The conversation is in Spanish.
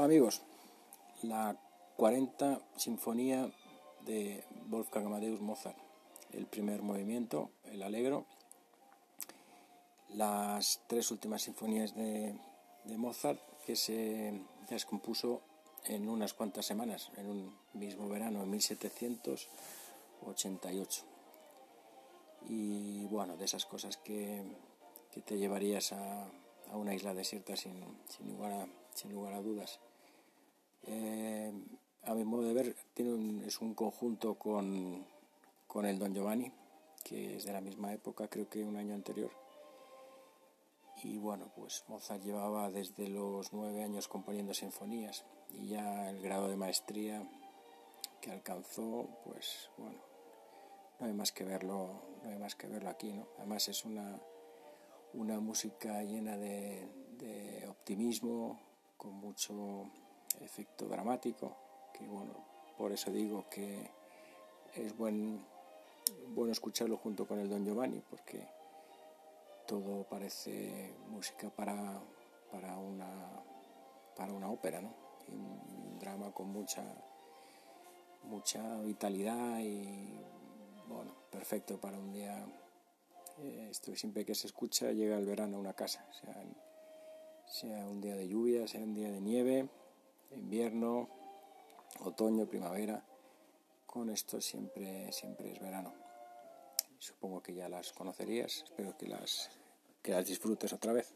amigos, la 40 Sinfonía de Wolfgang Amadeus Mozart, el primer movimiento, el Alegro, las tres últimas sinfonías de, Mozart que se descompuso en unas cuantas semanas, en un mismo verano, en 1788. Y bueno, de esas cosas que, te llevarías a, una isla desierta sin, sin, lugar, a, sin lugar a dudas. Eh, a mi modo de ver, tiene es un conjunto con, con el Don Giovanni, que es de la misma época, creo que un año anterior y bueno, pues Mozart llevaba desde los nueve años componiendo sinfonías y ya el grado de maestría que alcanzó, pues bueno, no hay más que verlo, no hay más que verlo aquí, ¿no? Además es una, una música llena de, optimismo, con mucho efecto dramático, que bueno, por eso digo que es buen, bueno escucharlo junto con el Don Giovanni, porque todo parece música para, para, una, para una ópera, ¿no? un drama con mucha, mucha vitalidad y, bueno, perfecto para un día. Eh, esto siempre que se escucha llega el verano a una casa, sea, sea un día de lluvia, sea un día de nieve, invierno, otoño, primavera. Con esto siempre, siempre es verano. Supongo que ya las conocerías, espero que las, que las disfrutes otra vez.